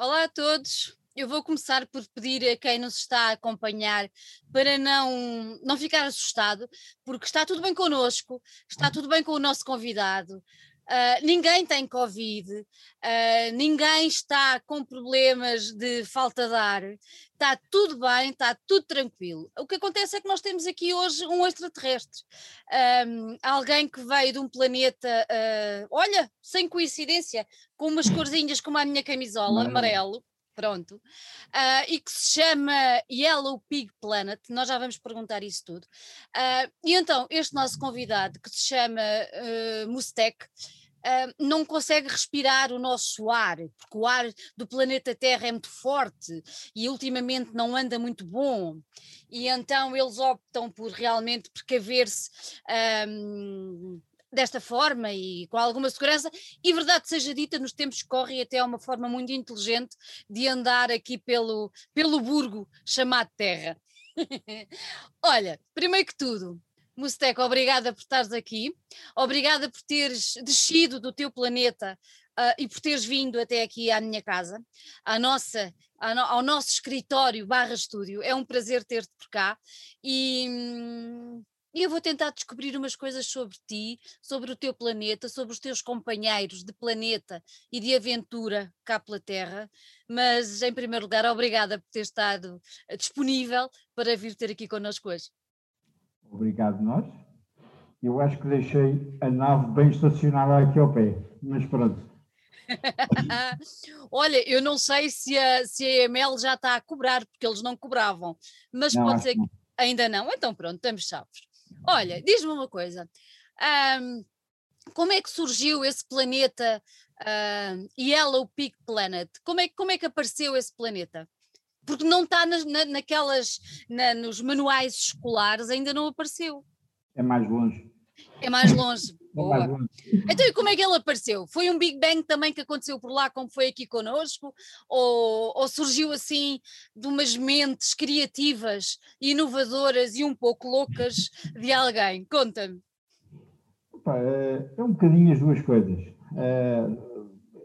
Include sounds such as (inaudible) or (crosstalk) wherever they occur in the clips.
Olá a todos. Eu vou começar por pedir a quem nos está a acompanhar para não, não ficar assustado, porque está tudo bem connosco, está tudo bem com o nosso convidado, Uh, ninguém tem Covid, uh, ninguém está com problemas de falta de ar, está tudo bem, está tudo tranquilo. O que acontece é que nós temos aqui hoje um extraterrestre, um, alguém que veio de um planeta, uh, olha, sem coincidência, com umas corzinhas como a minha camisola, amarelo, pronto, e que se chama Yellow Pig Planet, nós já vamos perguntar isso tudo. E então, este nosso convidado, que se chama uh, Mustek, Uh, não consegue respirar o nosso ar, porque o ar do planeta Terra é muito forte e ultimamente não anda muito bom, e então eles optam por realmente precaver-se um, desta forma e com alguma segurança, e verdade seja dita, nos tempos que correm até é uma forma muito inteligente de andar aqui pelo, pelo burgo chamado Terra. (laughs) Olha, primeiro que tudo, Musteco, obrigada por estares aqui, obrigada por teres descido do teu planeta uh, e por teres vindo até aqui à minha casa, à nossa, ao nosso escritório barra estúdio. É um prazer ter-te por cá e, hum, e eu vou tentar descobrir umas coisas sobre ti, sobre o teu planeta, sobre os teus companheiros de planeta e de aventura cá pela Terra. Mas, em primeiro lugar, obrigada por ter estado disponível para vir ter aqui connosco hoje. Obrigado, nós. Eu acho que deixei a nave bem estacionada aqui ao pé, mas pronto. (laughs) Olha, eu não sei se a, se a EML já está a cobrar, porque eles não cobravam, mas não, pode ser que ainda não. Então pronto, estamos salvos. Olha, diz-me uma coisa. Um, como é que surgiu esse planeta uh, Yellow Peak Planet? Como é, como é que apareceu esse planeta? Porque não está na, naquelas, na, nos manuais escolares, ainda não apareceu. É mais longe. É mais longe. (laughs) É mais longe. Então, e como é que ele apareceu? Foi um Big Bang também que aconteceu por lá, como foi aqui connosco? Ou, ou surgiu assim de umas mentes criativas, inovadoras e um pouco loucas de alguém? Conta-me. É, é um bocadinho as duas coisas. É,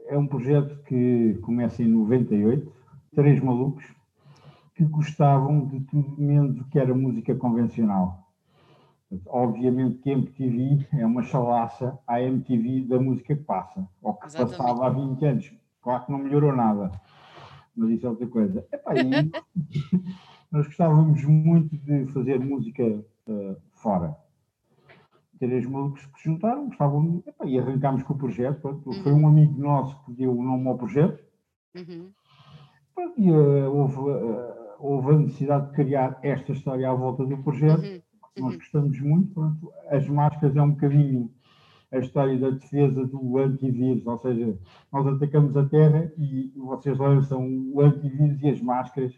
é um projeto que começa em 98, três malucos que gostavam de tudo menos do que era música convencional Obviamente que a MTV é uma chalaça à MTV da música que passa, ou que Exatamente. passava há 20 anos. Claro que não melhorou nada, mas isso é outra coisa. Epá, (laughs) nós gostávamos muito de fazer música uh, fora. Três malucos que se juntaram, gostavam, epá, e arrancámos com o projeto. Pronto. Uhum. Foi um amigo nosso que deu o nome ao projeto. Uhum. Pronto, e uh, houve, uh, houve a necessidade de criar esta história à volta do projeto. Uhum nós gostamos muito. Pronto, as máscaras é um bocadinho a história da defesa do antivírus, ou seja, nós atacamos a Terra e vocês lançam o antivírus e as máscaras,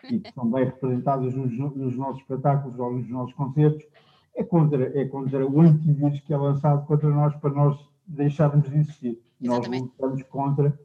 que são bem representadas nos, nos nossos espetáculos ou nos nossos concertos, é contra, é contra o antivírus que é lançado contra nós para nós deixarmos de existir. Exatamente. Nós lutamos contra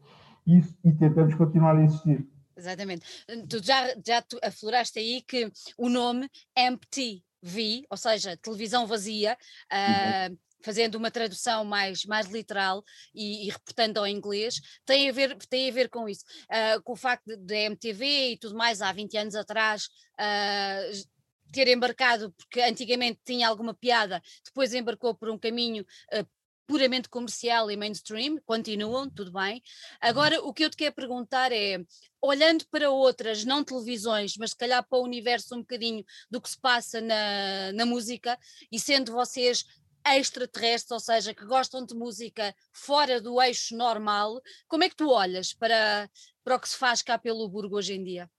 isso e tentamos continuar a existir. Exatamente. Tu já, já tu afloraste aí que o nome Empty vi, ou seja, televisão vazia, uh, fazendo uma tradução mais, mais literal e, e, reportando ao inglês, tem a ver, tem a ver com isso, uh, com o facto da MTV e tudo mais, há 20 anos atrás, uh, ter embarcado, porque antigamente tinha alguma piada, depois embarcou por um caminho uh, puramente comercial e mainstream, continuam, tudo bem. Agora, o que eu te quero perguntar é, olhando para outras, não televisões, mas se calhar para o universo um bocadinho do que se passa na, na música, e sendo vocês extraterrestres, ou seja, que gostam de música fora do eixo normal, como é que tu olhas para, para o que se faz cá pelo Burgo hoje em dia?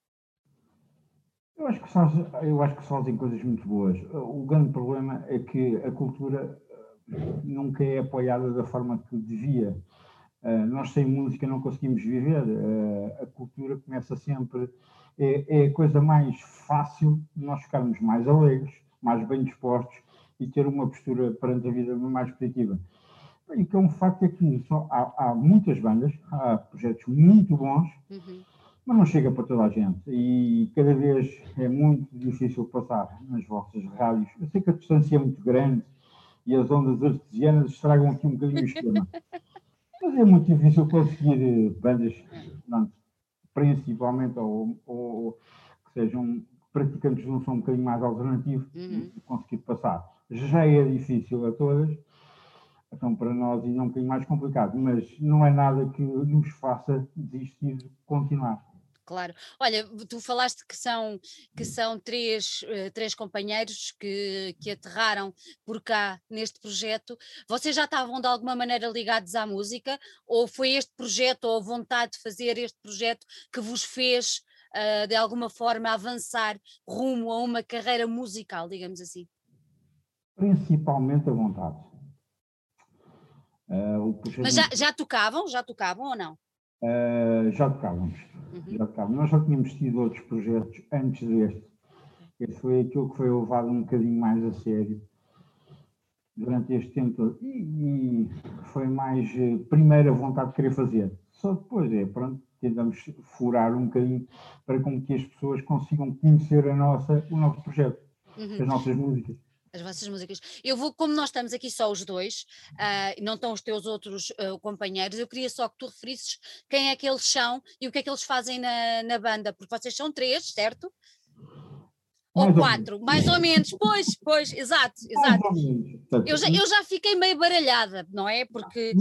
Eu acho, que faz, eu acho que fazem coisas muito boas. O grande problema é que a cultura nunca é apoiada da forma que devia. Uh, nós sem música não conseguimos viver. Uh, a cultura começa sempre. É, é, a coisa mais fácil nós ficarmos mais alegres, mais bem dispostos e ter uma postura perante a vida mais positiva. E que é um facto é que só, há, há, muitas bandas, há projetos muito bons, uhum. mas não chega para toda a gente. E cada vez é muito difícil passar nas vossas rádios. Eu sei que a distância é muito grande, e as ondas artesianas estragam aqui um bocadinho o esquema. Mas é muito difícil conseguir eh, bandas. Pronto. principalmente, ou, ou que sejam praticantes de um som um bocadinho mais alternativo, Uhum. conseguir passar. Já é difícil a todas, então para nós ainda é um bocadinho mais complicado, mas não é nada que nos faça desistir de continuar. Claro. Olha, tu falaste que são, que são três, eh, três companheiros que, que aterraram por cá neste projeto. Vocês já estavam de alguma maneira ligados à música? Ou foi este projeto, ou a vontade de fazer este projeto, que vos fez uh, de alguma forma avançar rumo a uma carreira musical, digamos assim? Principalmente a vontade. Uh, Mas já, já tocavam? Já tocavam ou não? Uh, já tocávamos. Uhum. Nós já tínhamos tido outros projetos antes deste. Esse foi aquilo que foi levado um bocadinho mais a sério durante este tempo e, e foi mais uh, primeira vontade de querer fazer. Só depois é, pronto, tentamos furar um bocadinho para com que as pessoas consigam conhecer a nossa, o nosso projeto, uhum. as nossas músicas as vossas músicas. Eu vou, como nós estamos aqui só os dois, uh, não estão os teus outros uh, companheiros, eu queria só que tu referisses quem é que eles são e o que é que eles fazem na, na banda, porque vocês são três, certo? Ou mais quatro, ou mais ou menos, pois, pois, exato, exato. Eu já, eu já fiquei meio baralhada, não é? Porque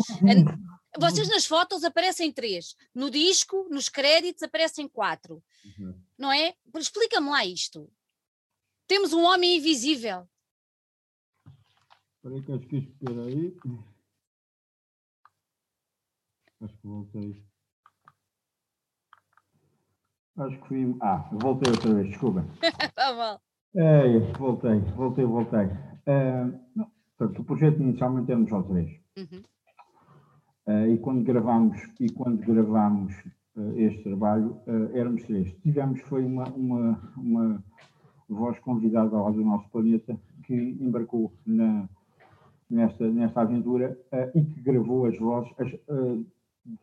vocês nas fotos aparecem três, no disco, nos créditos aparecem quatro, uhum. não é? Explica-me lá isto. Temos um homem invisível. Espera aí que acho que espera aí. Acho que voltei. Acho que fui. Ah, voltei outra vez, desculpa. (laughs) tá bom. É, voltei, voltei, voltei. Uh, não, portanto, o projeto inicialmente éramos só três. Uhum. Uh, e quando gravámos, e quando gravámos uh, este trabalho, éramos três. Tivemos, foi uma, uma, uma voz convidada lá do nosso planeta que embarcou na, nesta, nesta aventura uh, e que gravou as vozes as, uh,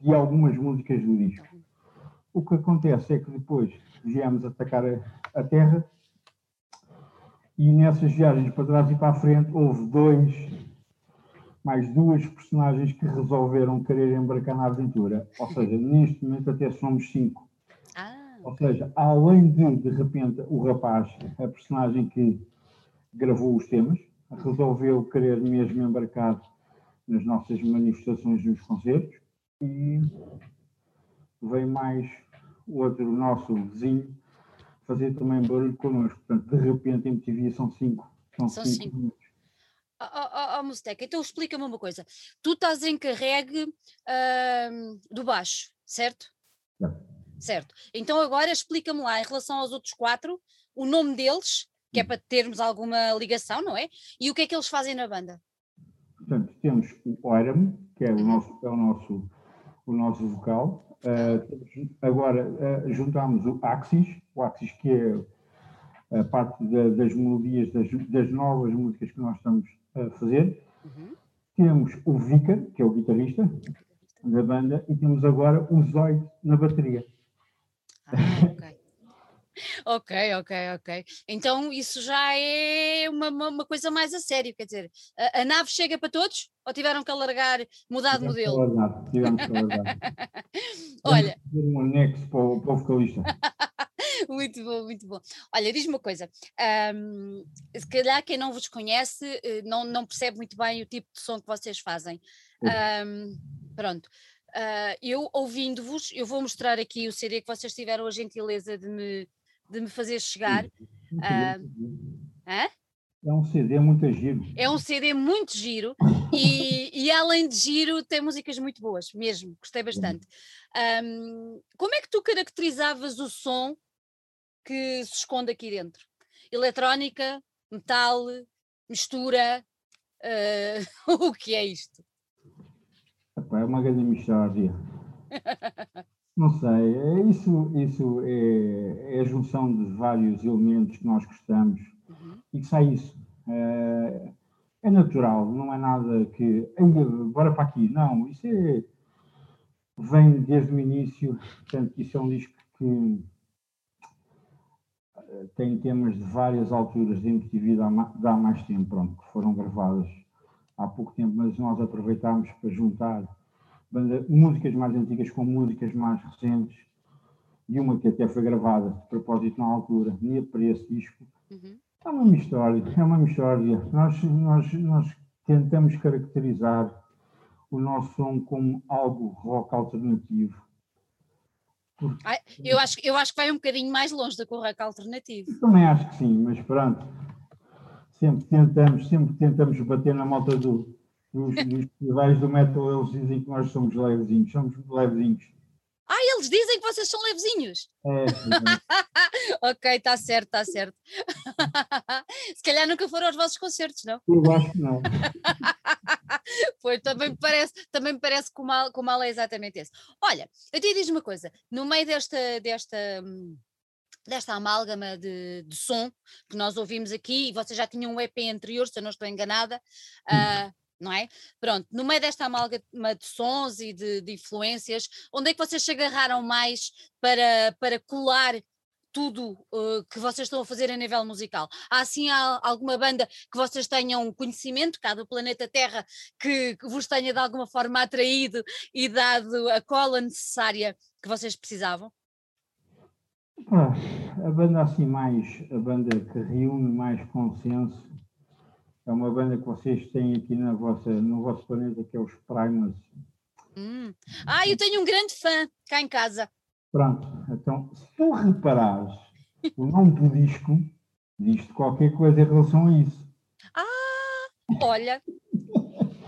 de algumas músicas do disco. O que acontece é que depois viemos atacar a, a Terra e nessas viagens para trás e para a frente houve dois, mais duas personagens que resolveram querer embarcar na aventura. Ou seja, neste momento até somos cinco. Ah, Ou seja, além de, de repente, o rapaz, a personagem que gravou os temas, resolveu querer mesmo embarcar nas nossas manifestações nos concertos e veio mais outro nosso vizinho fazer também barulho connosco. Portanto, de repente, MTV são cinco. São, são cinco, cinco. minutos. Oh, oh, oh, Musteca, então explica-me uma coisa. Tu estás encarregue uh, do baixo, certo? É. Certo. Então agora explica-me lá, em relação aos outros quatro, o nome deles que é para termos alguma ligação, não é? E o que é que eles fazem na banda? Portanto, temos o Oiram, que é o uhum. nosso, é o nosso, o nosso vocal. Uh, agora uh, juntámos o Axis, o Axis que é a parte da, das melodias das, das, novas músicas que nós estamos a fazer. Uhum. Temos o Vicar, que é o guitarrista da banda, e temos agora o Zoid na bateria. Ah, ok. Ok, ok, ok. Então isso já é uma, uma coisa mais a sério, quer dizer, a, a nave chega para todos ou tiveram que alargar, mudar de modelo? Alargar, tivemos que alargar. (laughs) Olha. um anexo para o, para o vocalista. (laughs) muito bom, muito bom. Olha, diz-me uma coisa, um, se calhar quem não vos conhece eh, não, não percebe muito bem o tipo de som que vocês fazem. Um, pronto. Uh, eu ouvindo-vos, eu vou mostrar aqui o CD que vocês tiveram a gentileza de me, de me fazer chegar. Uh, é um CD muito giro. É um CD muito giro e, e, além de giro tem músicas muito boas, mesmo, gostei bastante. Um, como é que tu caracterizavas o som que se esconde aqui dentro? Eletrónica, metal, mistura, uh, (laughs) o que é isto? É uma grande mistura. (laughs) Não sei, é isso, isso é, é, a junção de vários elementos que nós gostamos uhum. e que sai isso. É, é, natural, não é nada que. Bora para aqui. Não, isso é, vem desde o início, portanto, isso é um disco que eh, tem temas de várias alturas de MTV de há mais tempo, pronto, que foram gravadas há pouco tempo, mas nós aproveitámos para juntar banda, músicas mais antigas com músicas mais recentes e uma que até foi gravada de propósito na altura, para esse disco, Uhum. é uma mistória, é uma mistória. Nós, nós, nós tentamos caracterizar o nosso som como algo rock alternativo. Ai, eu, acho, eu acho que vai um bocadinho mais longe o rock alternativo. Também acho que sim, mas pronto. Sempre tentamos, sempre tentamos bater na moto do, dos, dos festivais do metal, eles dizem que nós somos levezinhos, somos levezinhos. Ah, eles dizem que vocês são levezinhos. É, (laughs) sim, ok, está certo, está certo. (laughs) Se calhar nunca foram aos vossos concertos, não? eu acho que não. (laughs) Pois, também me parece, também me parece que o mal, que o mal é exatamente esse. Olha, eu te diz uma coisa, no meio desta, desta, desta amálgama de, de som que nós ouvimos aqui, e vocês já tinham um EP anterior, se eu não estou enganada, ah, não é? Pronto, no meio desta amálgama de sons e de, de influências, onde é que vocês se agarraram mais para, para colar tudo uh, que vocês estão a fazer a nível musical? Há assim há alguma banda que vocês tenham conhecimento, cá do planeta Terra, que, que vos tenha de alguma forma atraído e dado a cola necessária que vocês precisavam? Pá, a banda assim mais, a banda que reúne mais consenso, é uma banda que vocês têm aqui na vossa, no vosso planeta, que é os Primus. Hum. Ah, eu tenho um grande fã cá em casa. Pronto, então, se tu reparares o nome do disco, diz-te qualquer coisa em relação a isso. Olha,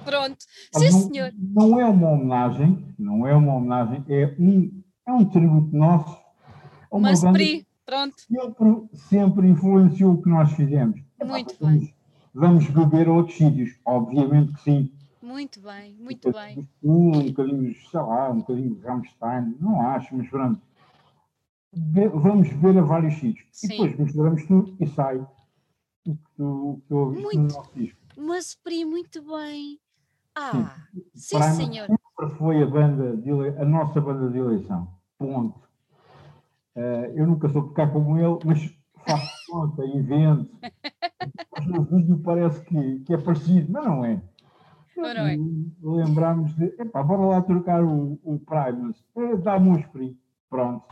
pronto. Sim, não, senhor. não é uma homenagem, não é uma homenagem, é um, é um tributo nosso uma Mas banda Pri, pronto. sempre, sempre influenciou o que nós fizemos. Muito vamos, vamos beber a outros sítios, obviamente que sim. Muito bem, muito bem. Um, bocadinho, sei lá, um bocadinho de Rammstein, não acho, mas pronto. Be- vamos beber a vários sítios. Sim. E depois misturamos tudo e sai o que tu, ouviste no nosso disco. Mas Pri, muito bem. Ah, sim, Primus senhor. sempre foi a banda de a nossa banda de eleição. Ponto. Eh, eu nunca sou tocar como ele, mas faço conta, invento. Mas no vídeo parece que, que é parecido, mas não é. Não é. Lembramos de, epá, bora lá trocar o, o Primus. Eh, Dá-me um esprit. Pronto.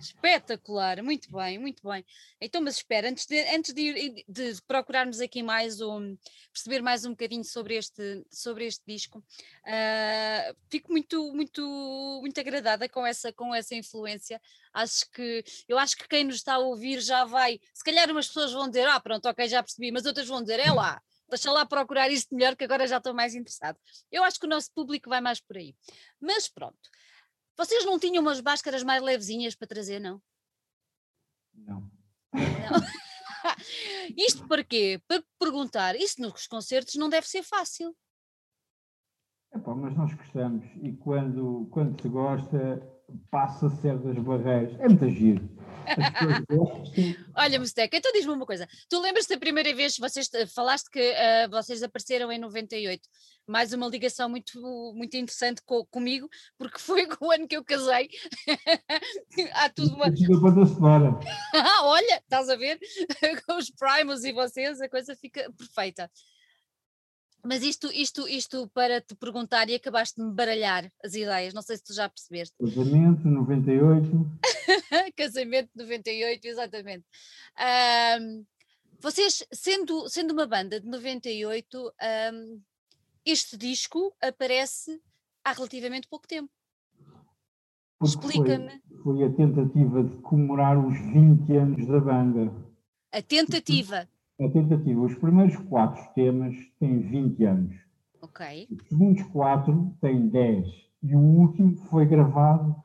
Espetacular, muito bem, muito bem. Então, mas espera, antes de, antes de, de procurarmos aqui mais um, perceber mais um bocadinho sobre este, sobre este disco, ah, fico muito, muito, muito agradada com essa, com essa influência. Acho que, eu acho que quem nos está a ouvir já vai, se calhar umas pessoas vão dizer, ah, pronto, ok, já percebi, mas outras vão dizer, é lá, deixa lá procurar isto melhor que agora já estou mais interessado. Eu acho que o nosso público vai mais por aí. Mas pronto. Vocês não tinham umas máscaras mais levezinhas para trazer, não? Não. (laughs) Isto para quê? Para perguntar, isso nos concertos não deve ser fácil. Epá, mas nós gostamos e quando, quando se gosta, passa certas barreiras. É muito giro. (laughs) Olha, Musteca, então diz-me uma coisa. Tu lembras-te da primeira vez que vocês te- falaste que ah, vocês apareceram em 98? Mais uma ligação muito, muito interessante co- comigo, porque foi (laughs) o ano que eu casei. (laughs) Há tudo uma. Ah, (laughs) olha, estás a ver? Com os primos e vocês, a coisa fica perfeita. Mas isto, isto, isto para te perguntar e acabaste de me baralhar as ideias, não sei se tu já percebeste. Casamento, 98. Casamento de 98, exatamente. Ahm, vocês, sendo, sendo uma banda de 98, ahm, este disco aparece há relativamente pouco tempo. porque foi- Explica-me Foi a tentativa de comemorar os 20 anos da banda. a tentativa. A tentativa, os primeiros quatro temas têm 20 anos. Ok, Os segundos quatro têm 10. E o último foi gravado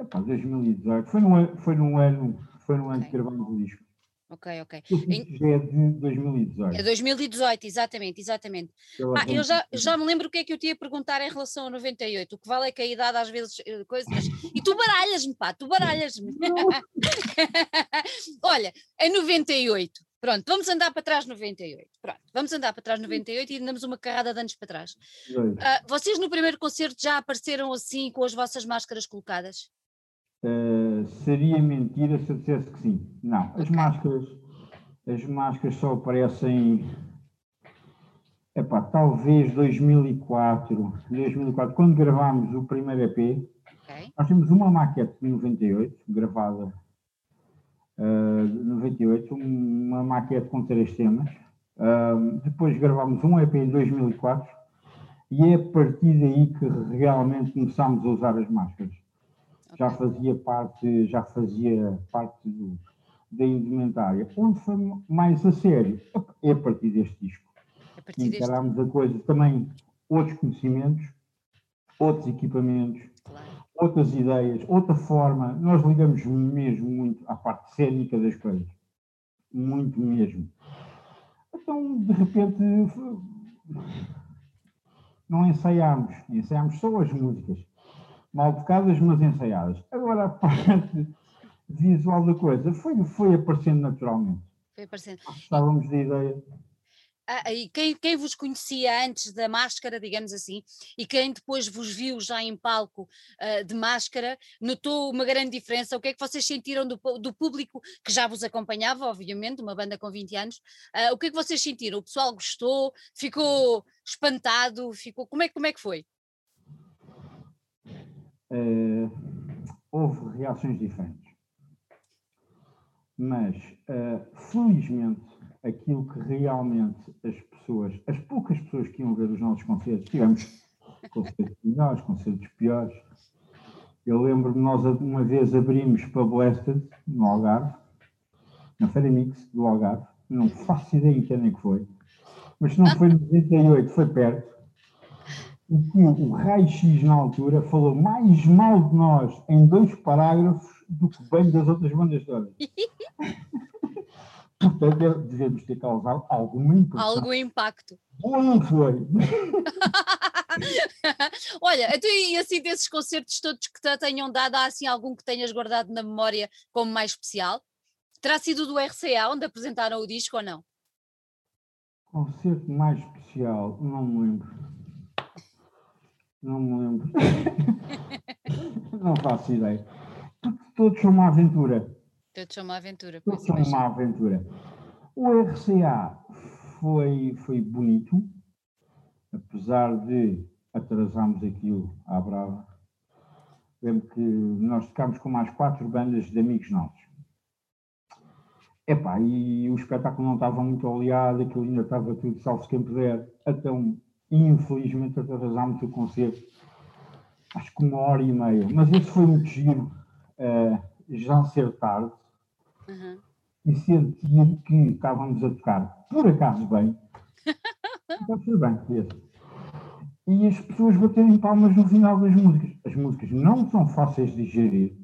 em 2018. Foi num, foi num ano, foi num ano que Ok. gravamos o disco. Ok, ok. Já é de 2018. É 2018, exatamente, exatamente. Ah, eu já, já me lembro o que é que eu te ia perguntar em relação a 98. O que vale é que a idade às vezes eh, coisa, mas- E tu baralhas-me, pá, tu baralhas-me. (laughs) Olha, em 98, pronto, vamos andar para trás 98. Pronto, vamos andar para trás 98 e andamos uma carrada de anos para trás. Ah, vocês no primeiro concerto já apareceram assim com as vossas máscaras colocadas? Eh, seria mentira se eu dissesse que sim. Não, as máscaras, as máscaras só aparecem, epá, talvez 2004, 2004, quando gravámos o primeiro EP, Okay. Nós temos uma maquete de 98, gravada uh, 98, uma maquete com três temas. Uh, depois gravámos um EP em 2004 e é a partir daí que realmente começámos a usar as máscaras. Já fazia parte, já fazia parte do, da indumentária. Onde foi mais a sério? É a partir deste disco. A partir Encarámos deste... a coisa também, outros conhecimentos, outros equipamentos, claro. outras ideias, outra forma. Nós ligamos mesmo muito à parte cénica das coisas. Muito mesmo. Então, de repente, não ensaiámos, ensaiámos só as músicas. Mal tocadas, mas ensaiadas. Agora, a parte visual da coisa foi, foi aparecendo naturalmente. Foi aparecendo. Estávamos da ideia ah, e quem, quem vos conhecia antes da máscara, digamos assim, e quem depois vos viu já em palco uh, de máscara, notou uma grande diferença? O que é que vocês sentiram do, do público que já vos acompanhava, obviamente, uma banda com 20 anos? Uh, o que é que vocês sentiram? O pessoal gostou? Ficou espantado? Ficou... Como, é, como é que foi? Uh, houve reações diferentes. Mas, felizmente, aquilo que realmente as pessoas, as poucas pessoas que iam ver os nossos concertos, tivemos concertos melhores, concertos piores. Eu lembro-me, nós uma vez abrimos para Blasted, no Algarve, na Feira Mix do Algarve, não faço ideia em que ano é que foi, mas se não foi em 98, foi perto. O, o Raio-X na altura falou mais mal de nós em dois parágrafos do que bem das outras bandas todas. (laughs) Portanto, devemos ter causado algum impacto. Algum impacto. Não foi. (laughs) Olha, então, e assim desses concertos todos que te tenham dado, há assim algum que tenhas guardado na memória como mais especial? Terá sido do RCA, onde apresentaram o disco ou não? Concerto mais especial, não me lembro. Não me lembro. (laughs) não faço ideia. Todos são uma aventura. Todos são uma aventura. Todos são uma aventura. O RCA foi, foi bonito, apesar de atrasarmos aquilo à brava. Lembro que nós tocámos com mais quatro bandas de amigos nossos. Epá, e o espetáculo não estava muito oleado, aquilo ainda estava tudo salvo quem puder. Então, infelizmente, atrasámos o concerto, acho que uma hora e meia. Mas isso foi muito giro, uh, já ser tarde, uhum. e sentia que estávamos a tocar, por acaso bem, (laughs) então foi bem, esse. E as pessoas baterem palmas no final das músicas. As músicas não são fáceis de gerir.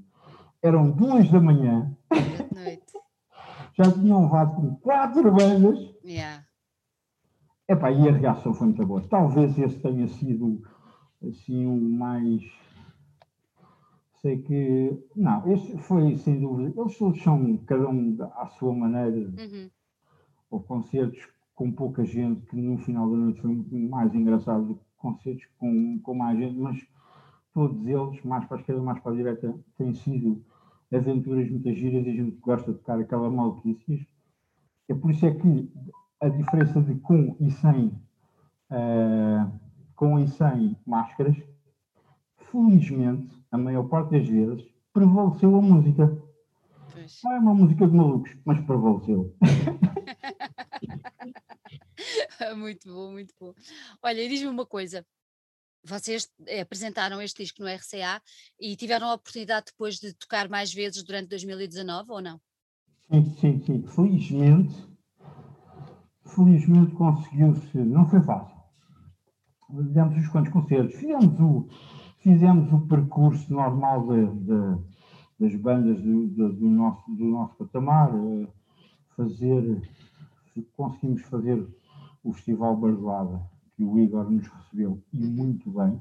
Eram duas da manhã. Já tinham levado com quatro bandas. Yeah. Epá, e a reação foi muito boa. Talvez esse tenha sido assim o mais sei que. Não, este foi sem dúvida. Eles todos são, cada um à sua maneira. Uhum. Ou concertos com pouca gente, que no final da noite foi muito mais engraçado do que concertos com, com mais gente, mas todos eles, mais para a esquerda, mais para a direita, têm sido aventuras muitas giras e a gente gosta de tocar aquela maluquices. É por isso é que a diferença de com e sem, uh, com e sem máscaras, felizmente, a maior parte das vezes, prevaleceu a música. Pois. Não é uma música de malucos, mas prevaleceu. (laughs) muito bom, muito bom. Olha, diz-me uma coisa. Vocês eh, apresentaram este disco no RCA e tiveram a oportunidade depois de tocar mais vezes durante 2019 ou não? Sim, sim, sim. Felizmente, felizmente conseguiu-se. Não foi fácil. Fizemos uns quantos concertos. Fizemos o, fizemos o percurso normal de, de, das bandas do, do, nosso, do nosso patamar, eh, fazer, conseguimos fazer o Festival Bardoada, que o Igor nos recebeu, e muito bem.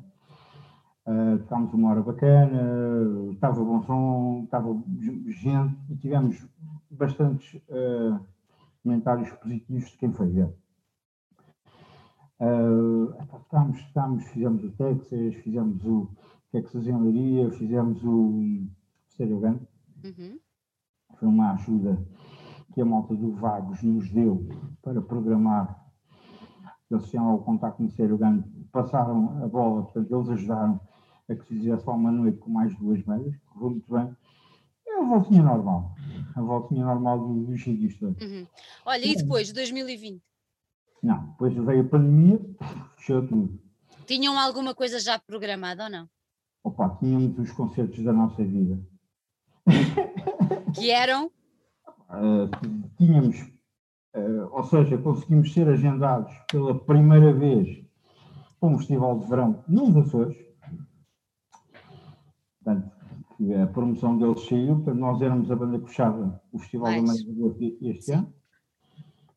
Uh, tocámos uma hora bacana, estava bom som, estava gente, e tivemos bastantes uh, comentários positivos de quem foi ver. Uh, estamos, estamos, fizemos o Texas, fizemos o Texas em Leiria, fizemos o Stereogun. Uhum. Foi uma ajuda que a malta do Vagos nos deu para programar. Eles tinham o contacto no Stereogun, passaram a bola, portanto, eles ajudaram a que se fizesse lá uma noite com mais duas médias, correu muito bem. É a voltinha normal, a voltinha normal do, do Uhum. Olha, e depois, de 2020? Não, depois veio a pandemia, fechou tudo. Tinham alguma coisa já programada ou não? Opa, tínhamos os concertos da nossa vida. Que eram? Uh, (laughs) tínhamos, uh, ou seja, conseguimos ser agendados pela primeira vez para um festival de verão nos Açores. Portanto, a promoção deles saiu, nós éramos a banda fechava o Festival Mais. da Meia de este Sim. ano.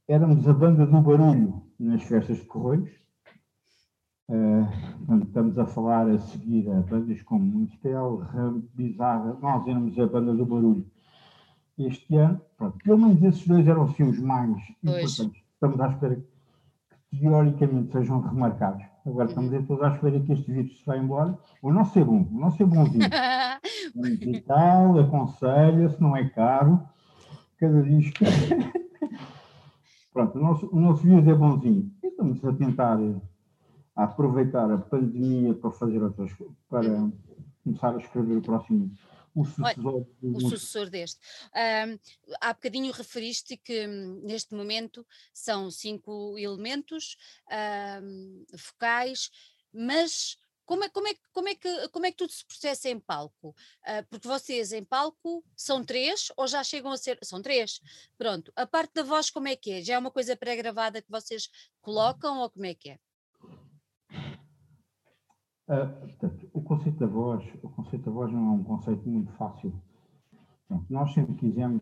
Éramos a banda do barulho nas festas de Correios. Uh, estamos a falar a seguir a bandas como Municipal, Ram, Bizarra, nós éramos a banda do barulho este ano. Pronto, pelo menos esses dois eram assim os mais importantes. Estamos à espera que teoricamente sejam remarcados. Agora estamos uhum. todos à espera que este vírus se vá embora. O nosso é bom, o nosso (laughs) é bonzinho. e tal, aconselha-se, não é caro. Cada disco. (laughs) Pronto, o nosso, o nosso vírus é bonzinho. E estamos a tentar a aproveitar a pandemia para fazer outras para começar a escrever o próximo o sucessor, Olha, o sucessor deste. Um, há bocadinho referiste que hum, neste momento são cinco elementos um, focais, mas como é, como, é, como, é que, como é que tudo se processa em palco? Uh, porque vocês em palco são três ou já chegam a ser. São três. Pronto. A parte da voz, como é que é? Já é uma coisa pré-gravada que vocês colocam ou como é que é? Uh, portanto, o conceito da voz, o conceito da voz não é um conceito muito fácil. Portanto, nós sempre quisemos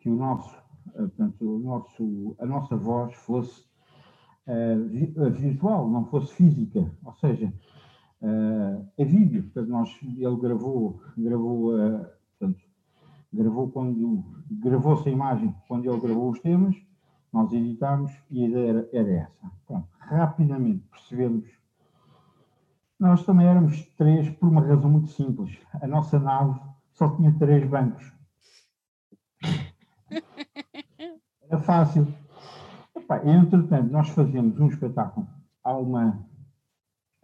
que o nosso, uh, portanto, o nosso, a nossa voz fosse uh, visual, não fosse física, ou seja, é vídeo. Portanto, nós, ele gravou, gravou, portanto, gravou quando gravou-se a imagem quando ele gravou os temas, nós editámos e a ideia era, era essa. Pronto, rapidamente percebemos nós também éramos três por uma razão muito simples. A nossa nave só tinha três bancos. Era fácil. Epá, entretanto, nós fazemos um espetáculo. Há uma,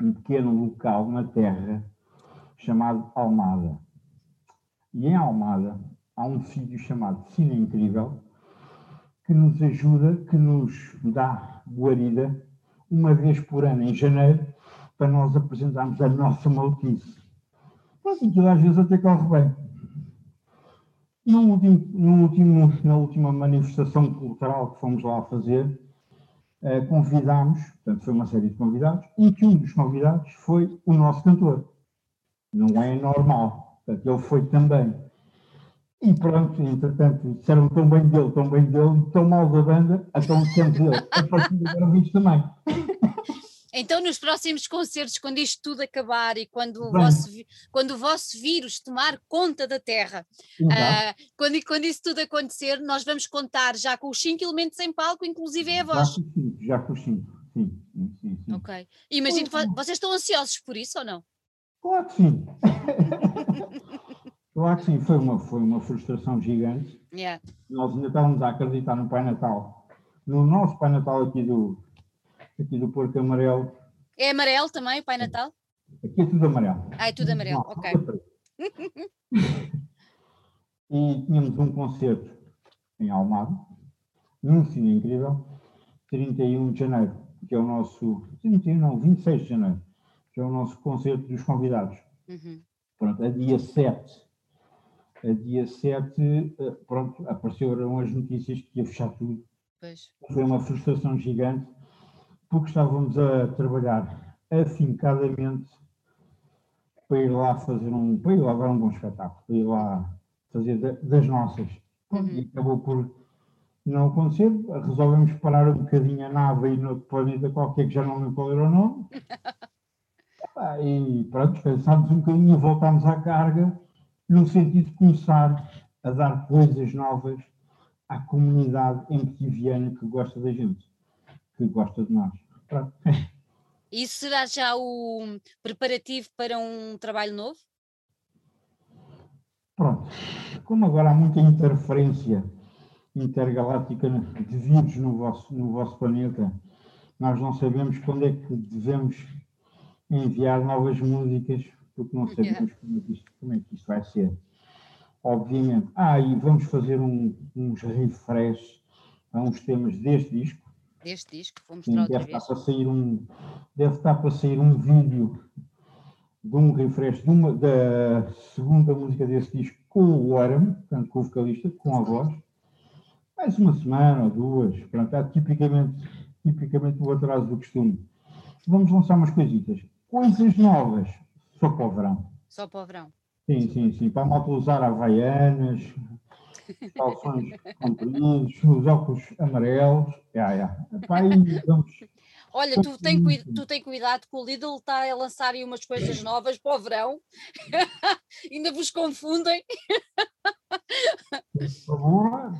um pequeno local na Terra chamado Almada. E em Almada há um sítio chamado Cine Incrível que nos ajuda, que nos dá guarida uma vez por ano, em janeiro, para nós apresentarmos a nossa maluquice. Pronto, aquilo às vezes até corre bem. No último, no último, na última manifestação cultural que fomos lá fazer, eh, convidámos, portanto foi uma série de convidados, e que um dos convidados foi o nosso cantor. Não é normal, portanto ele foi também. E pronto, entretanto, disseram tão bem dele, tão bem dele, tão mal da banda, então sempre dele. A partir de agora também. Então, nos próximos concertos, quando isto tudo acabar e quando o, vosso, quando o vosso vírus tomar conta da Terra, uh, quando, quando isso tudo acontecer, nós vamos contar já com os cinco elementos em palco, inclusive é a voz. Já com cinco, já com cinco. Sim, sim, sim. Ok. Imagino que vocês estão ansiosos por isso ou não? Claro que sim. (laughs) claro que sim, foi uma, foi uma frustração gigante. Yeah. Nós ainda estávamos a acreditar no Pai Natal. No nosso Pai Natal aqui do, aqui do Porco Amarelo. É amarelo também, o Pai Natal? Aqui é tudo amarelo. Ah, é tudo amarelo, Não, ok. (laughs) e tínhamos um concerto em Almada, num cine incrível, 31 de janeiro, que é o nosso. 31, não, 26 de janeiro, que é o nosso concerto dos convidados. Uhum. Pronto, a dia 7. A dia 7, eh, pronto, apareceram as notícias que ia fechar tudo. Pois. Foi uma frustração gigante porque estávamos a trabalhar afincadamente para ir lá fazer um, para ir lá dar um bom espetáculo, para ir lá fazer das nossas. Uhum. E acabou por não acontecer, resolvemos parar um bocadinho a nave e no planeta qualquer que já não lembro qual era o nome. (laughs) e pronto, descansámos um bocadinho e voltámos à carga no sentido de começar a dar coisas novas à comunidade empetiviana que gosta da gente que gosta de nós. Pronto. Isso será já o preparativo para um trabalho novo? Pronto. Como agora há muita interferência intergaláctica de vírus no vosso, no vosso planeta, nós não sabemos quando é que devemos enviar novas músicas porque não sabemos como, é que isto, como é que isto vai ser. Obviamente. Ah, e vamos fazer um, uns refresh a uns temas deste disco. Deste disco, vou mostrar Sim, deve estar para sair um Deve estar para sair um vídeo de um refresh de uma, da segunda música desse disco com o Aram, portanto com o vocalista, com a voz. Mais uma semana ou duas, pronto, tipicamente, tipicamente o atraso do costume. Vamos lançar umas coisitas. Coisas novas, só para o verão. Só para o verão. Sim, sim, sim. Para a malta usar havaianas, calções compridos, os óculos amarelos. Yeah, yeah. Epá, vamos, Olha, tu tem, tu tem cuidado que o Lidl está a lançar aí umas coisas novas para o verão. (laughs) Ainda vos confundem. (laughs) Melhor.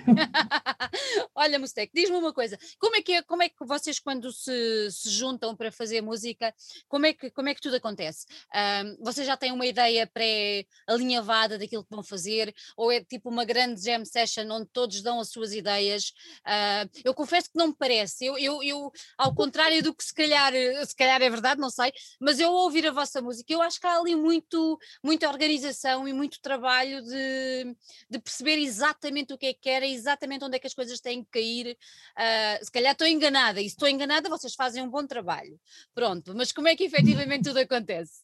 (laughs) Olha, Mustec, diz-me uma coisa, como é que é, como é que vocês quando se, se juntam para fazer música, como é que, como é que tudo acontece? Um, vocês já têm uma ideia pré-alinhavada daquilo que vão fazer, ou é tipo uma grande jam session onde todos dão as suas ideias? Uh, eu confesso que não me parece, eu, eu, eu, ao contrário do que se calhar, se calhar é verdade, não sei, mas eu ouvir a vossa música, eu acho que há ali muito, muita organização e muito trabalho de, de perceber exatamente o que é que querem, exatamente onde é que as coisas têm que cair. Uh, se calhar estou enganada, e se estou enganada, vocês fazem um bom trabalho. Pronto, mas como é que efetivamente tudo acontece?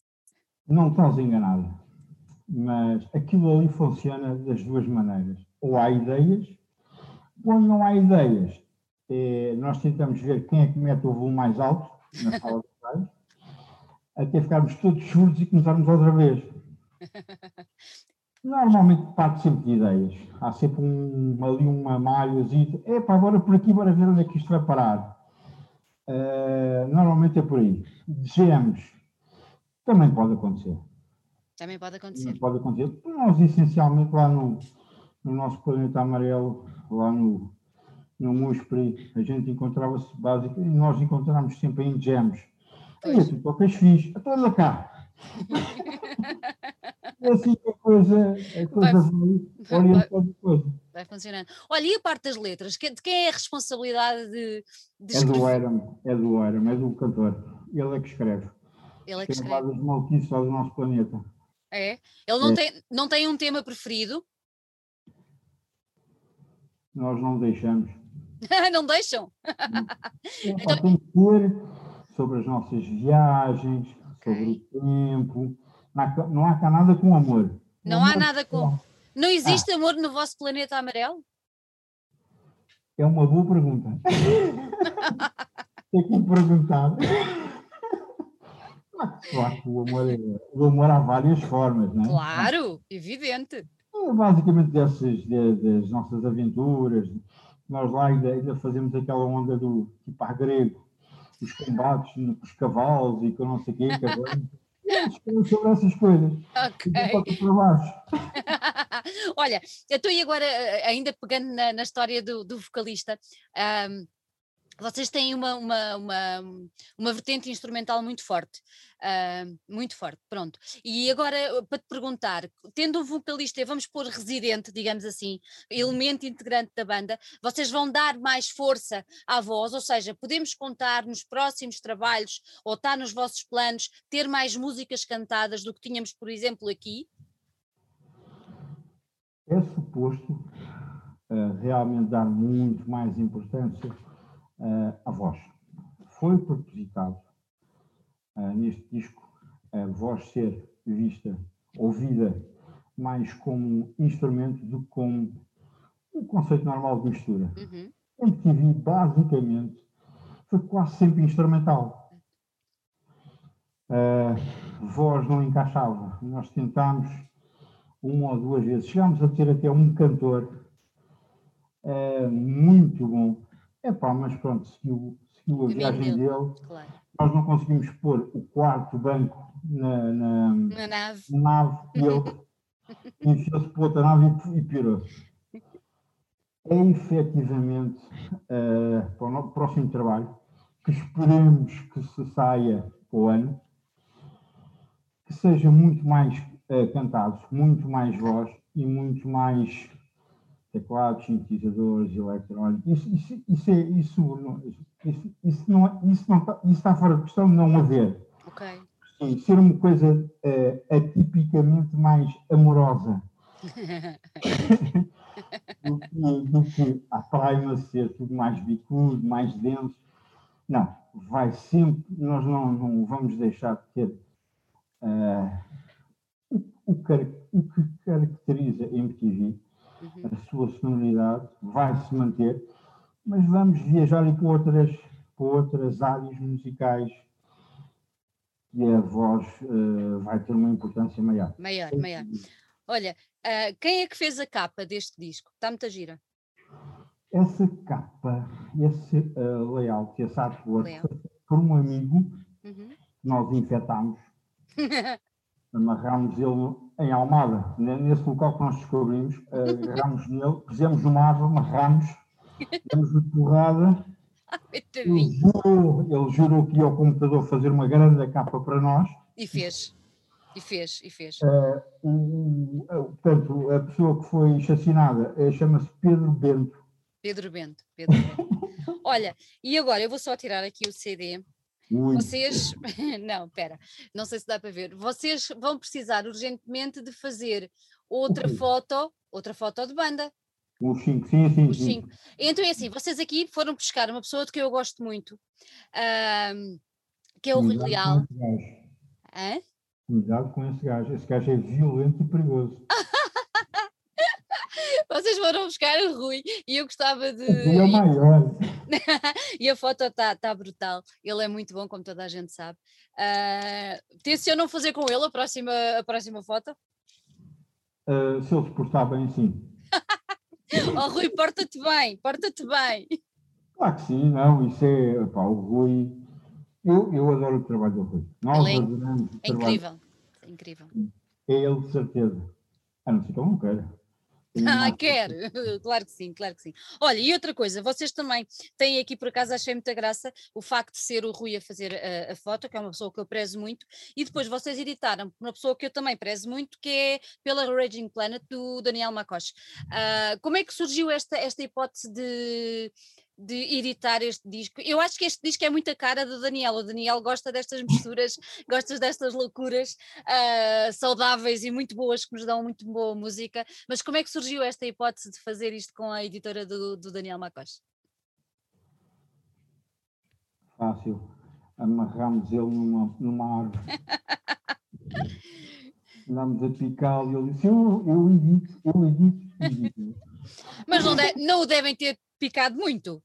Não estás enganada, mas aquilo ali funciona das duas maneiras. Ou há ideias, ou não há ideias. É, nós tentamos ver quem é que mete o volume mais alto na sala de (laughs) ensaios, até ficarmos todos surdos e começarmos outra vez. (laughs) Normalmente parte sempre de ideias. Há sempre um, ali uma malhazinha. Epá, agora por aqui, bora ver onde é que isto vai parar. Uh, normalmente é por aí. Desejamos. Também pode acontecer. Também pode acontecer. Também pode acontecer. Nós, essencialmente, lá no, no nosso planeta amarelo, lá no, no Muspri, a gente encontrava-se básico, e nós encontramos sempre em jams. E tu tocas fixe, até lá cá. (laughs) é assim que a coisa, a coisa vai, vai orientando coisa. Vai funcionando. Olha, e a parte das letras? De quem é a responsabilidade de, de É do Iron, é do Iron, é do cantor. Ele é que escreve. Ele é que escreve. as maluquices do nosso planeta. É? Ele não, é. Tem, não tem um tema preferido? Nós não deixamos. (laughs) não deixam? (laughs) Então... Tem que ter sobre as nossas viagens, sobre o tempo, não há cá nada com amor. Não há nada com. Não existe ah. amor no vosso planeta amarelo? É uma boa pergunta. (laughs) Tem que me perguntar. Claro que o amor, é, o amor há várias formas, não é? Claro, evidente. É basicamente dessas, das nossas aventuras, nós lá ainda, ainda, fazemos aquela onda do tipo grego, os combates com os cavalos e com não sei o quê, sobre essas coisas. Ok. (laughs) Olha, eu estou aí agora, eh, ainda pegando na, na história do, do vocalista. Um, vocês têm uma, uma, uma, uma vertente instrumental muito forte, uh, muito forte, pronto. E agora, para te perguntar, tendo um vocalista, vamos pôr residente, digamos assim, elemento integrante da banda, vocês vão dar mais força à voz, ou seja, podemos contar nos próximos trabalhos, ou está nos vossos planos, ter mais músicas cantadas do que tínhamos, por exemplo, aqui? É suposto uh, realmente dar muito mais importância uh, a voz. Foi propositado uh, neste disco a voz ser vista, ouvida mais como instrumento do que como um conceito normal de mistura. Uhum. MTV, basicamente, foi quase sempre instrumental. Uh, voz não encaixava. Nós tentámos uma ou duas vezes. Chegámos a ter até um cantor uh, muito bom, é pá, mas pronto, seguiu, seguiu a viagem dele. Claro. Nós não conseguimos pôr o quarto banco na, na, na nave. Na nave e ele (laughs) enfiou-se para outra nave e, e pirou-se. É efetivamente uh, para o próximo trabalho, que esperemos que se saia para o ano, que seja muito mais uh, cantado, muito mais voz e muito mais teclados, sintetizadores, eletrónicos, isso, isso, isso, é, isso, isso, isso, não, isso, não está, isso está fora de questão de não haver. Okay. Sim, ser uma coisa uh, atipicamente mais amorosa. (laughs) do, que, do que a ser tudo mais bicudo, mais denso. Não, vai sempre, nós não, não vamos deixar de ter uh, o, o, o, que caracteriza MTV, uhum. a sua sonoridade, vai se manter, mas vamos viajar para outras, para outras áreas musicais e a voz uh, vai ter uma importância maior. Maior, maior. Olha, uh, quem é que fez a capa deste disco? Está muita gira. Essa capa, esse uh, layout, esse artwork, por um amigo, uhum. nós infectámos, (laughs) amarrámos ele em Almada, nesse local que nós descobrimos, (laughs) agarrámos nele, pusemos uma árvore, amarrámos, demos de porrada ele jurou, ele jurou que ia ao computador fazer uma grande capa para nós. E fez. E fez, e fez. Uh, o, portanto, a pessoa que foi assassinada uh, chama-se Pedro Bento. Pedro Bento, Pedro Bento. Olha, e agora eu vou só tirar aqui o CD. Ui. Vocês, (laughs) não, espera, não sei se dá para ver. Vocês vão precisar urgentemente de fazer outra foto, outra foto de banda. Os cinco, sim, sim. Os cinco. Então é assim, vocês aqui foram buscar uma pessoa de que eu gosto muito, que é o Rui Leal. Cuidado com esse gajo, esse gajo é violento e perigoso. (laughs) Vocês foram buscar o Rui e eu gostava de. Ele é maior. (laughs) e a foto está tá brutal. Ele é muito bom, como toda a gente sabe. Uh, não fazer com ele a próxima, a próxima foto? Uh, se ele se portar bem, sim. (laughs) oh Rui, porta-te bem, porta-te bem. Claro que sim, não, isso é, pá, o Rui, eu, eu adoro o trabalho do Rui. Nós Além, adoramos o é trabalho. incrível, é incrível. É ele de certeza, a não ser que eu não queira. Ah, quer, (laughs) claro que sim, claro que sim. Olha, e outra coisa, vocês também têm aqui, por acaso, achei muita graça o facto de ser o Rui a fazer a, a, foto, que é uma pessoa que eu prezo muito, e depois vocês editaram uma pessoa que eu também prezo muito, que é pela Raging Planet, do Daniel Macoche. Uh, como é que surgiu esta, esta hipótese de de editar este disco. Eu acho que este disco é muito a cara do Daniel. O Daniel gosta destas misturas, (laughs) gosta destas loucuras uh, saudáveis e muito boas que nos dão muito boa música. Mas como é que surgiu esta hipótese de fazer isto com a editora do, do Daniel Macos? Fácil. Amarramos ele numa, numa árvore. (laughs) Andámos a picá-lo e ele disse: Eu, eu edito, eu edito, edito. Mas não, de, não o devem ter picado muito.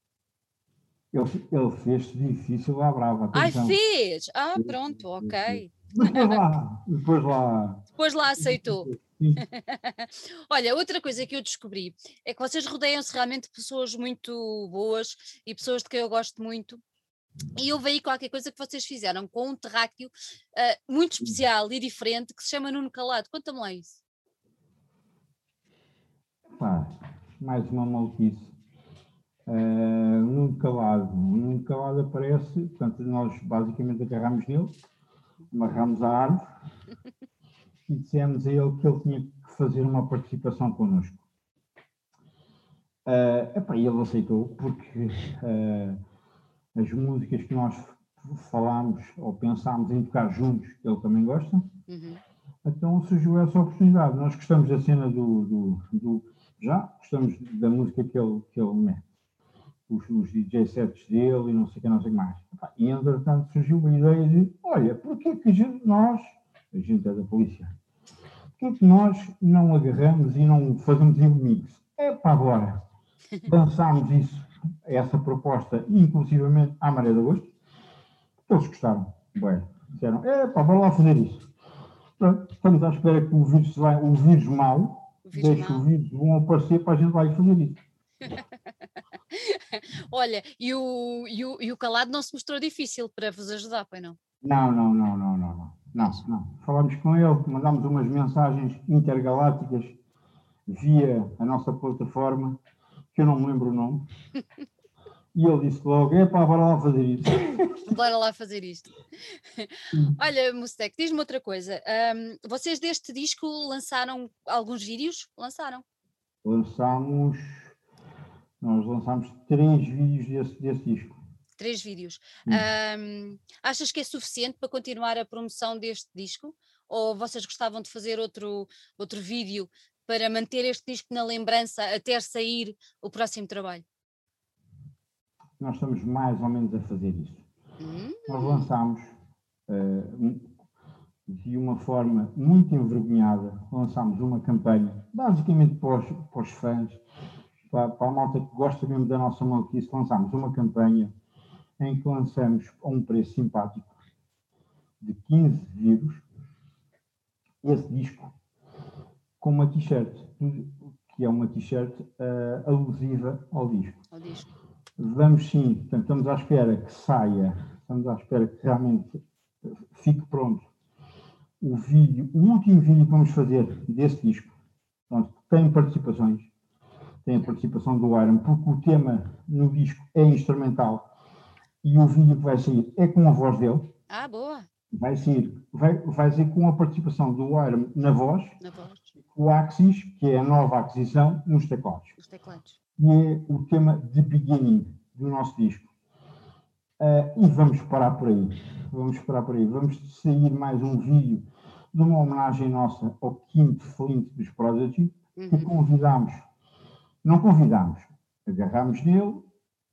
Ele, ele fez difícil à brava. Ai, fez! Ah, pronto, ok. Depois lá, depois lá. Depois lá aceitou. (laughs) Olha, outra coisa que eu descobri é que vocês rodeiam-se realmente de pessoas muito boas e pessoas de quem eu gosto muito. E houve aí qualquer coisa que vocês fizeram com um terráqueo uh, muito especial e diferente que se chama Nuno Calado. Conta-me lá isso. Pá, mais uma maluquice. Uh, Nuno Calado. Nuno Calado aparece, portanto, nós basicamente agarramos nele, amarramos a árvore e dissemos a ele que ele tinha que fazer uma participação connosco. Uh, epá, ele aceitou, porque uh, as músicas que nós falámos ou pensámos em tocar juntos, ele também gosta. Uhum. Então surgiu essa oportunidade. Nós gostamos da cena do, do, do já, gostamos da música que ele, que ele mete os, os DJ sets dele e não sei o que, não sei o que mais. E entretanto surgiu a ideia de, olha, porquê que a gente, nós, a gente é da polícia, porquê que nós não agarramos e não fazemos mix? É para agora. Lançámos isso, essa proposta, inclusivamente à Maré de Agosto, eles gostaram. Bem, disseram, é pá, vamos lá fazer isso. Pronto, estamos à espera que o vírus, vai, o vírus mau, o vírus deixe mau. o vírus bom aparecer para a gente lá fazer isso. (laughs) (laughs) Olha, e o, e, o, e o calado não se mostrou difícil para vos ajudar, pois não? Não, não, não, não, não, não. Não, não. Falámos com ele, mandámos umas mensagens intergalácticas via a nossa plataforma, que eu não me lembro o nome. (laughs) E ele disse logo: é pá, bora lá fazer isto. (laughs) Bora lá fazer isto. Olha, Mustec, diz-me outra coisa. Um, vocês deste disco lançaram alguns vídeos? Lançaram? Lançámos nós lançámos três vídeos desse, desse disco. Três vídeos. Um, achas que é suficiente para continuar a promoção deste disco? Ou vocês gostavam de fazer outro, outro vídeo para manter este disco na lembrança até sair o próximo trabalho? Nós estamos mais ou menos a fazer isso. Hum. Nós lançámos uh, de uma forma muito envergonhada, lançámos uma campanha, basicamente para os, para os fãs, para, para, a malta que gosta mesmo da nossa maluquice, lançámos uma campanha em que lançamos a um preço simpático de 15 vírus esse disco com uma t-shirt, que é uma t-shirt uh, alusiva ao disco. Ao disco. Vamos sim, portanto, estamos à espera que saia, estamos à espera que realmente fique pronto o vídeo, o último vídeo que vamos fazer desse disco. Pronto, tem participações, tem a participação do Iron, porque o tema no disco é instrumental e o vídeo que vai sair é com a voz dele. Ah, boa! Vai ser, vai, vai ser com a participação do Iron na voz, na voz. o Axis, que é a nova aquisição, nos teclados. Os teclados. E é o tema The Beginning do nosso disco. Uh, e vamos parar por aí. Vamos parar por aí. Vamos sair mais um vídeo de uma homenagem nossa ao quinto Flint dos Prodigy, uhum. que convidámos, não convidámos, agarrámos nele,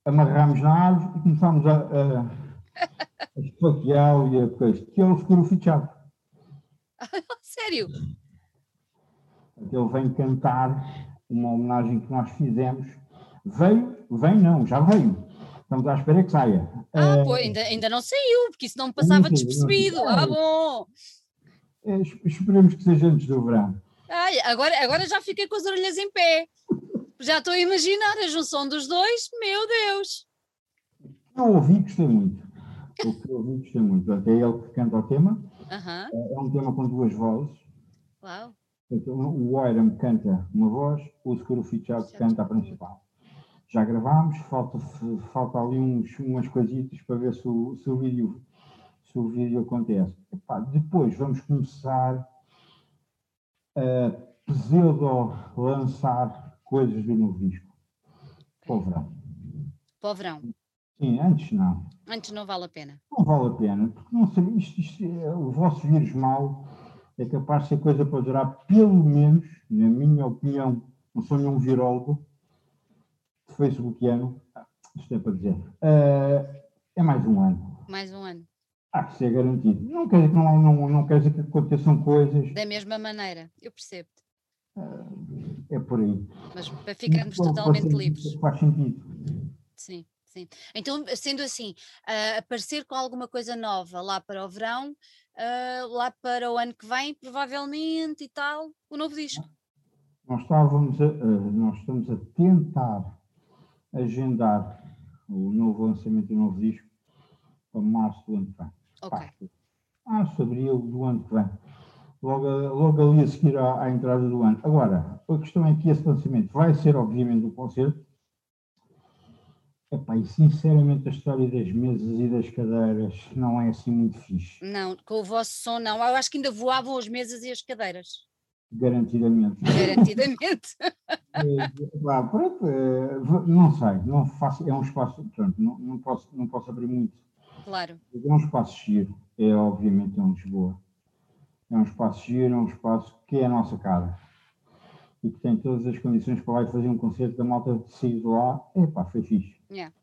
amarrámos na árvore e começámos a, a, a esfaqueá-lo e a coisa, que é o seguro fichado. (laughs) Sério? Ele vem cantar uma homenagem que nós fizemos. Veio, vem não, já veio. Estamos à espera que saia. Ah, uh, pô, ainda, ainda não saiu, porque isso não me passava despercebido. Ah, bom. É, esperemos que seja antes do verão. Ai, agora, agora já fiquei com as orelhas em pé. Já estou a imaginar a junção dos dois, meu Deus. Eu ouvi gostei muito. (laughs) O que eu ouvi gostei muito. É ele que canta o tema. Uhum. É um tema com duas vozes. Uau. O Oiram canta uma voz, o Seguro Fichado canta a principal. Já gravámos, falta, falta ali uns, umas coisitas para ver se o, se o, vídeo, se o vídeo acontece. Epá, depois vamos começar a pseudo-lançar coisas do novo disco. Para o verão. Para o verão. Sim, antes não. Antes não vale a pena. Não vale a pena, porque não sei, isto, isto é, o vosso vírus mal é capaz de ser coisa para durar pelo menos, na minha opinião, não sou nenhum virólogo, facebookiano, isto é para dizer, uh, é mais um ano. Mais um ano. Há que ser garantido. Não quer dizer que, não, não, não quer dizer que aconteçam coisas. Da mesma maneira, eu percebo-te. Uh, é por aí. Mas para ficarmos Isso, totalmente livres. Faz sentido. Sim, sim. Então, sendo assim, uh, aparecer com alguma coisa nova lá para o verão, uh, lá para o ano que vem, provavelmente e tal, o novo disco. Nós, estávamos a, nós estamos a tentar agendar o novo lançamento do novo disco para março do ano que vem. Ok. Março, abril do ano que vem logo, logo ali a seguir à, à, entrada do ano. Agora, a questão é que esse lançamento vai ser, obviamente, um concerto. Epá, e sinceramente a história das mesas e das cadeiras não é assim muito fixe. Não, com o vosso som não. Eu acho que ainda voavam as mesas e as cadeiras. Garantidamente. Garantidamente. (laughs) (laughs) é, pronto, é, não sei, não faço, é um espaço, pronto, não, não, posso, não posso abrir muito. Claro. É um espaço giro, é obviamente é um Lisboa é um espaço giro, é um espaço que é a nossa casa e que tem todas as condições para lá fazer um concerto da malta de sair de lá. Epá, foi fixe. Yeah.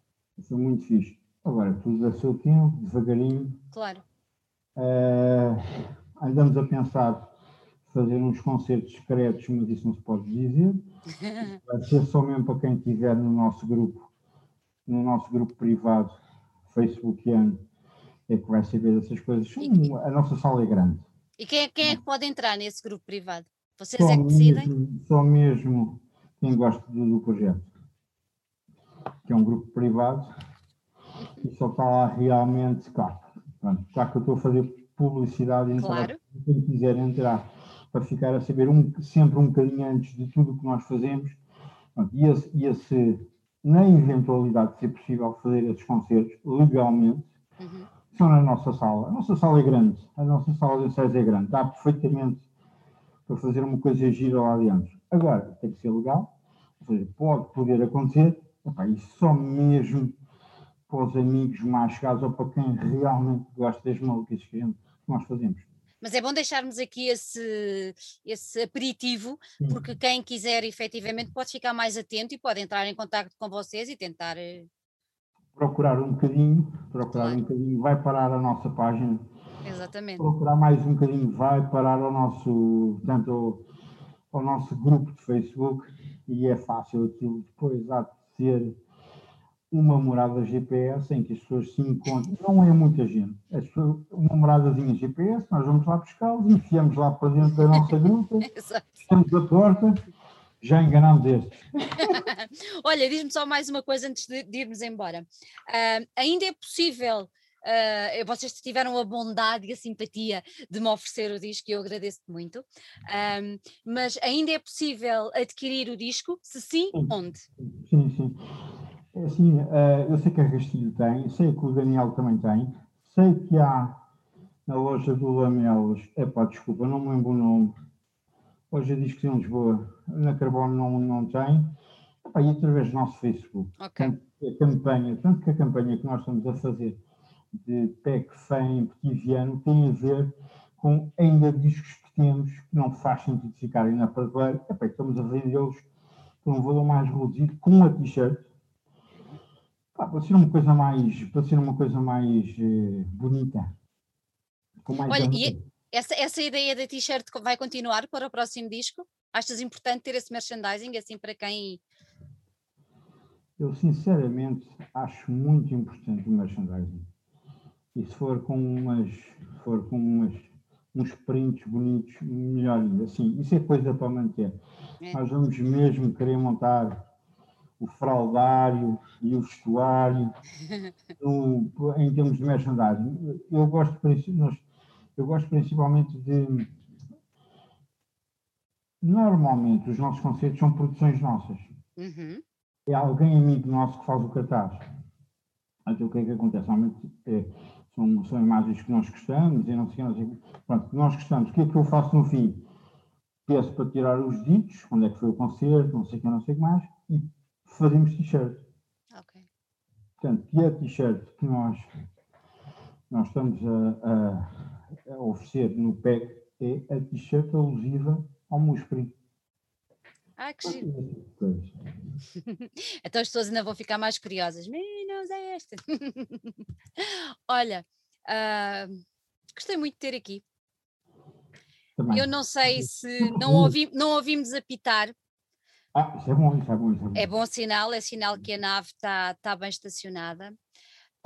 Foi muito fixe. Agora, tudo a seu tempo, devagarinho. Claro. Uh, andamos a pensar fazer uns concertos secretos, mas isso não se pode dizer. (laughs) Vai ser só mesmo para quem estiver no nosso grupo, no nosso grupo privado, facebookiano, é que vai saber essas coisas. A nossa sala é grande. E quem é, quem é que pode entrar nesse grupo privado? Vocês só é que decidem? Mesmo, só mesmo quem gosta do, do, projeto. Que é um grupo privado e só está lá realmente, claro, pronto, já que eu estou a fazer publicidade, então claro. quem quiser entrar para ficar a saber um, sempre um bocadinho antes de tudo o que nós fazemos, pronto, ia, ia ser, na eventualidade de ser possível fazer esses concertos legalmente, uhum são na nossa sala. A nossa sala é grande, a nossa sala de ensaios é grande, dá perfeitamente para fazer uma coisa gira lá dentro. Agora, tem que ser legal, ou seja, pode poder acontecer, e só mesmo para os amigos mais chegados ou para quem realmente gosta das maluquices que, que nós fazemos. Mas é bom deixarmos aqui esse, esse aperitivo, Sim. porque quem quiser efetivamente pode ficar mais atento e pode entrar em contato com vocês e tentar. Procurar um bocadinho, procurar claro. um bocadinho, vai parar a nossa página. Exatamente. Procurar mais um bocadinho, vai parar ao nosso, portanto, ao, ao nosso grupo de Facebook e é fácil aquilo depois há de ser uma morada GPS em que as pessoas se encontram, não é muita gente, é uma moradazinha GPS, nós vamos lá buscá-los, enfiamos lá para dentro da nossa gruta, fechamos a porta, já enganamos (laughs) estes. Olha, diz-me só mais uma coisa antes de, de irmos embora. Uh, ainda é possível, uh, vocês tiveram a bondade e a simpatia de me oferecer o disco, e eu agradeço muito, uh, mas ainda é possível adquirir o disco? Se sim, sim. onde? Sim, sim. É assim, uh, eu sei que a Castilho tem, sei que o Daniel também tem, sei que há na loja do Lamelos, epá, desculpa, não me lembro o nome, hoje diz que em Lisboa, na Carbono não, não tem, epá, e através do nosso Facebook. Okay. a campanha, tanto que a campanha que nós estamos a fazer de PEC FEM Petiviano tem a ver com ainda discos que temos que não faz sentido ficarem na prateleira, epá, estamos a vendê-los por um valor mais reduzido, com uma t-shirt, para ser uma coisa mais, para ser uma coisa mais eh, bonita. Mais Olha, e essa, essa ideia da t-shirt vai continuar para o próximo disco? Achas importante ter esse merchandising assim para quem. Eu sinceramente acho muito importante o merchandising. E se for com umas, for com umas, uns prints bonitos, melhor ainda. Assim, isso é coisa para manter. É. Nós vamos mesmo querer montar o fraldário e o vestuário (laughs) no, em termos de merchandising. Eu gosto, eu gosto principalmente de. Normalmente, os nossos concertos são produções nossas. Uhum. É alguém amigo nosso que faz o cartaz. Então, o que é que acontece? Normalmente é, são, são imagens que nós gostamos e não sei, não sei. Pronto, nós gostamos. O que é que eu faço no fim? Peço para tirar os ditos, onde é que foi o concerto, não sei o que, não sei o que mais, e fazemos t-shirt. Ok. Portanto, que é a t-shirt que nós, nós estamos a, a, a oferecer no PEC é a t-shirt alusiva ao Muspri. Ah, que giro. (laughs) então as pessoas ainda vão ficar mais curiosas. Menos é esta. (laughs) Olha, uh, gostei muito de ter aqui. Também. Eu não sei se não, ouvi, não ouvimos apitar, ah, isso é bom, isso é bom. Isso é, bom. é bom sinal, é sinal que a nave está tá bem estacionada.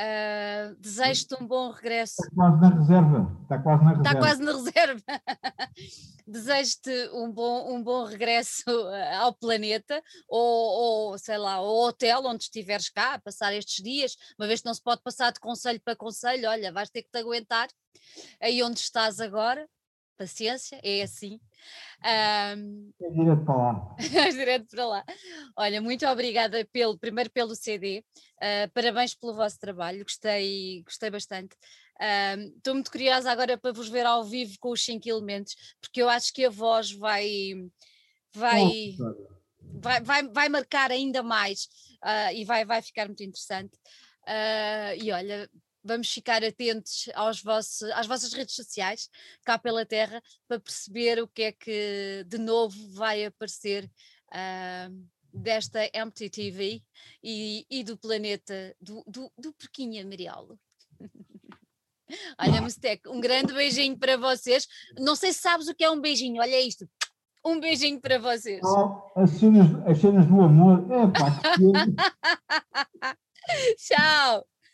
Uh, Desejo-te um bom regresso. Está quase na reserva. Está quase na reserva. Está quase na reserva. (laughs) Desejo-te um bom, um bom regresso ah, ao planeta, ou, ou sei lá, ao hotel onde estiveres cá, a passar estes dias, uma vez que não se pode passar de conselho para conselho, olha, vais ter que te aguentar aí onde estás agora, paciência, é assim. Um, é direto para lá. (laughs) direto para lá. Olha, muito obrigada pelo, primeiro pelo CD, uh, ah, parabéns pelo vosso trabalho, gostei, gostei bastante. Estou uh, muito curiosa agora para vos ver ao vivo com os 5 elementos, porque eu acho que a voz vai, vai, vai, vai, vai marcar ainda mais uh, e vai, vai ficar muito interessante. e olha, vamos ficar atentos aos vossos, às vossas redes sociais, cá pela Terra, para perceber o que é que de novo vai aparecer uh, desta MTTV e, e do planeta do, do, do Porquinha Mariolo. (laughs) Olha, Mustec, um grande beijinho para vocês. Não sei se sabes o que é um beijinho, olha isto. Um beijinho para vocês. Oh, as, cenas, as cenas do amor. É, pá, (laughs) Tchau.